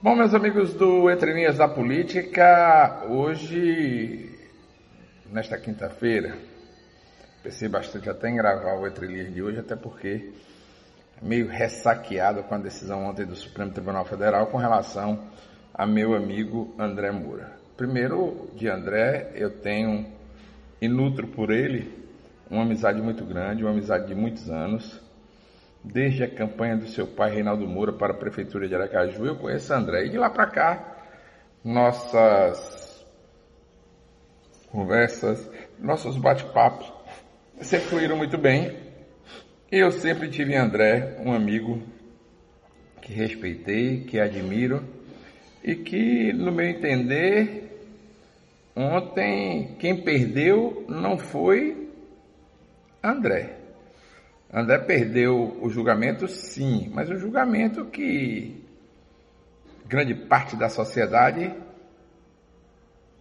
Bom, meus amigos do Entre Linhas da Política, hoje, nesta quinta-feira, pensei bastante até em gravar o Entre Linhas de hoje, até porque é meio ressaqueado com a decisão ontem do Supremo Tribunal Federal com relação a meu amigo André Moura. Primeiro, de André, eu tenho e nutro por ele uma amizade muito grande, uma amizade de muitos anos desde a campanha do seu pai Reinaldo Moura para a prefeitura de Aracaju, eu conheço André. E de lá para cá, nossas conversas, nossos bate-papos sempre fluíram muito bem. Eu sempre tive em André um amigo que respeitei, que admiro e que, no meu entender, ontem quem perdeu não foi André André perdeu o julgamento, sim, mas o julgamento que grande parte da sociedade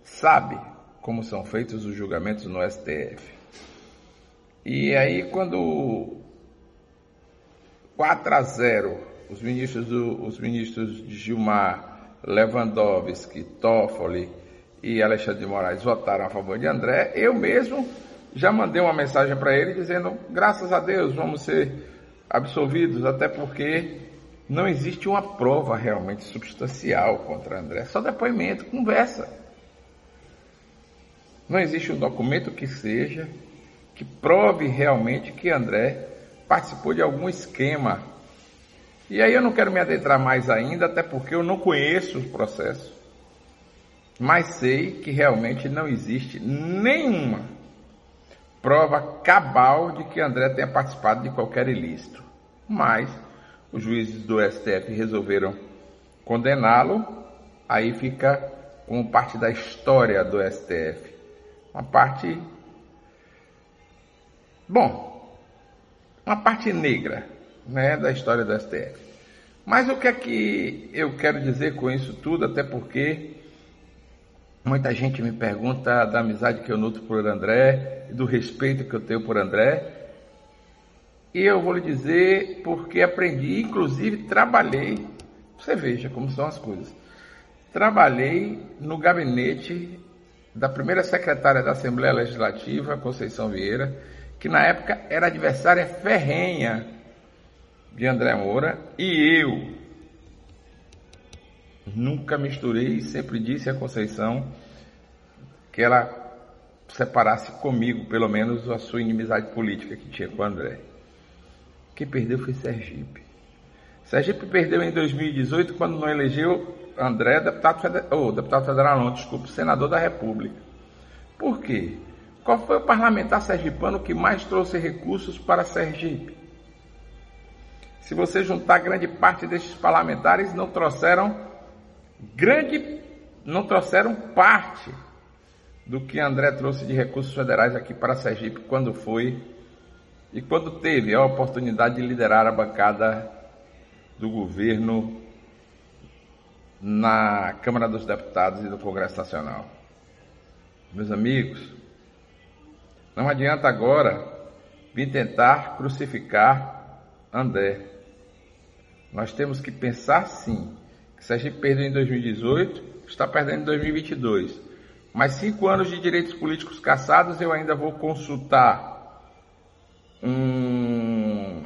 sabe como são feitos os julgamentos no STF. E aí, quando 4 a 0, os ministros, do, os ministros Gilmar, Lewandowski, Toffoli e Alexandre de Moraes votaram a favor de André, eu mesmo já mandei uma mensagem para ele dizendo: graças a Deus, vamos ser absolvidos, até porque não existe uma prova realmente substancial contra André, só depoimento, conversa. Não existe um documento que seja que prove realmente que André participou de algum esquema. E aí eu não quero me adentrar mais ainda, até porque eu não conheço o processo. Mas sei que realmente não existe nenhuma prova cabal de que André tenha participado de qualquer ilícito. Mas os juízes do STF resolveram condená-lo, aí fica como parte da história do STF. Uma parte. Bom, uma parte negra né, da história do STF. Mas o que é que eu quero dizer com isso tudo, até porque Muita gente me pergunta da amizade que eu nutro por André, do respeito que eu tenho por André. E eu vou lhe dizer porque aprendi, inclusive trabalhei. Você veja como são as coisas. Trabalhei no gabinete da primeira secretária da Assembleia Legislativa, Conceição Vieira, que na época era adversária ferrenha de André Moura, e eu, Nunca misturei, sempre disse a Conceição que ela separasse comigo, pelo menos, a sua inimizade política que tinha com o André. Quem perdeu foi Sergipe. Sergipe perdeu em 2018 quando não elegeu André deputado federal, oh, deputado federal não, desculpa, senador da República. Por quê? Qual foi o parlamentar sergipano que mais trouxe recursos para Sergipe? Se você juntar grande parte destes parlamentares, não trouxeram grande, não trouxeram parte do que André trouxe de recursos federais aqui para Sergipe quando foi e quando teve a oportunidade de liderar a bancada do governo na Câmara dos Deputados e do Congresso Nacional. Meus amigos, não adianta agora vir tentar crucificar André. Nós temos que pensar sim se a gente perdeu em 2018, está perdendo em 2022. Mais cinco anos de direitos políticos caçados, eu ainda vou consultar um,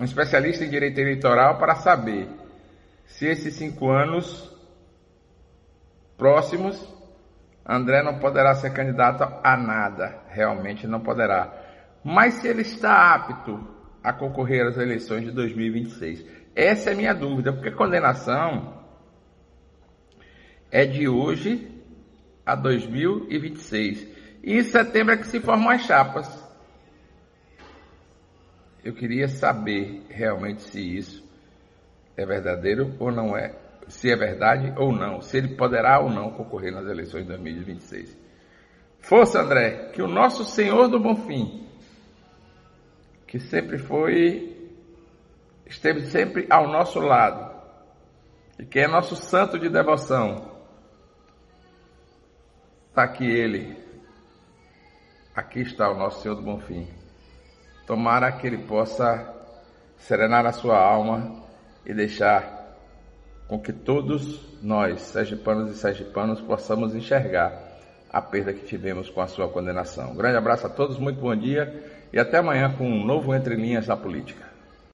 um especialista em direito eleitoral para saber se esses cinco anos próximos André não poderá ser candidato a nada, realmente não poderá. Mas se ele está apto a concorrer às eleições de 2026. Essa é a minha dúvida, porque a condenação é de hoje a 2026. E em setembro é que se formam as chapas. Eu queria saber realmente se isso é verdadeiro ou não é. Se é verdade ou não. Se ele poderá ou não concorrer nas eleições de 2026. Força, André, que o nosso Senhor do Bonfim, que sempre foi esteve sempre ao nosso lado e que é nosso santo de devoção. Está aqui ele. Aqui está o nosso Senhor do Bonfim. Tomara que ele possa serenar a sua alma e deixar com que todos nós, sergipanos e sergipanos, possamos enxergar a perda que tivemos com a sua condenação. Um grande abraço a todos, muito bom dia e até amanhã com um novo Entre Linhas da Política.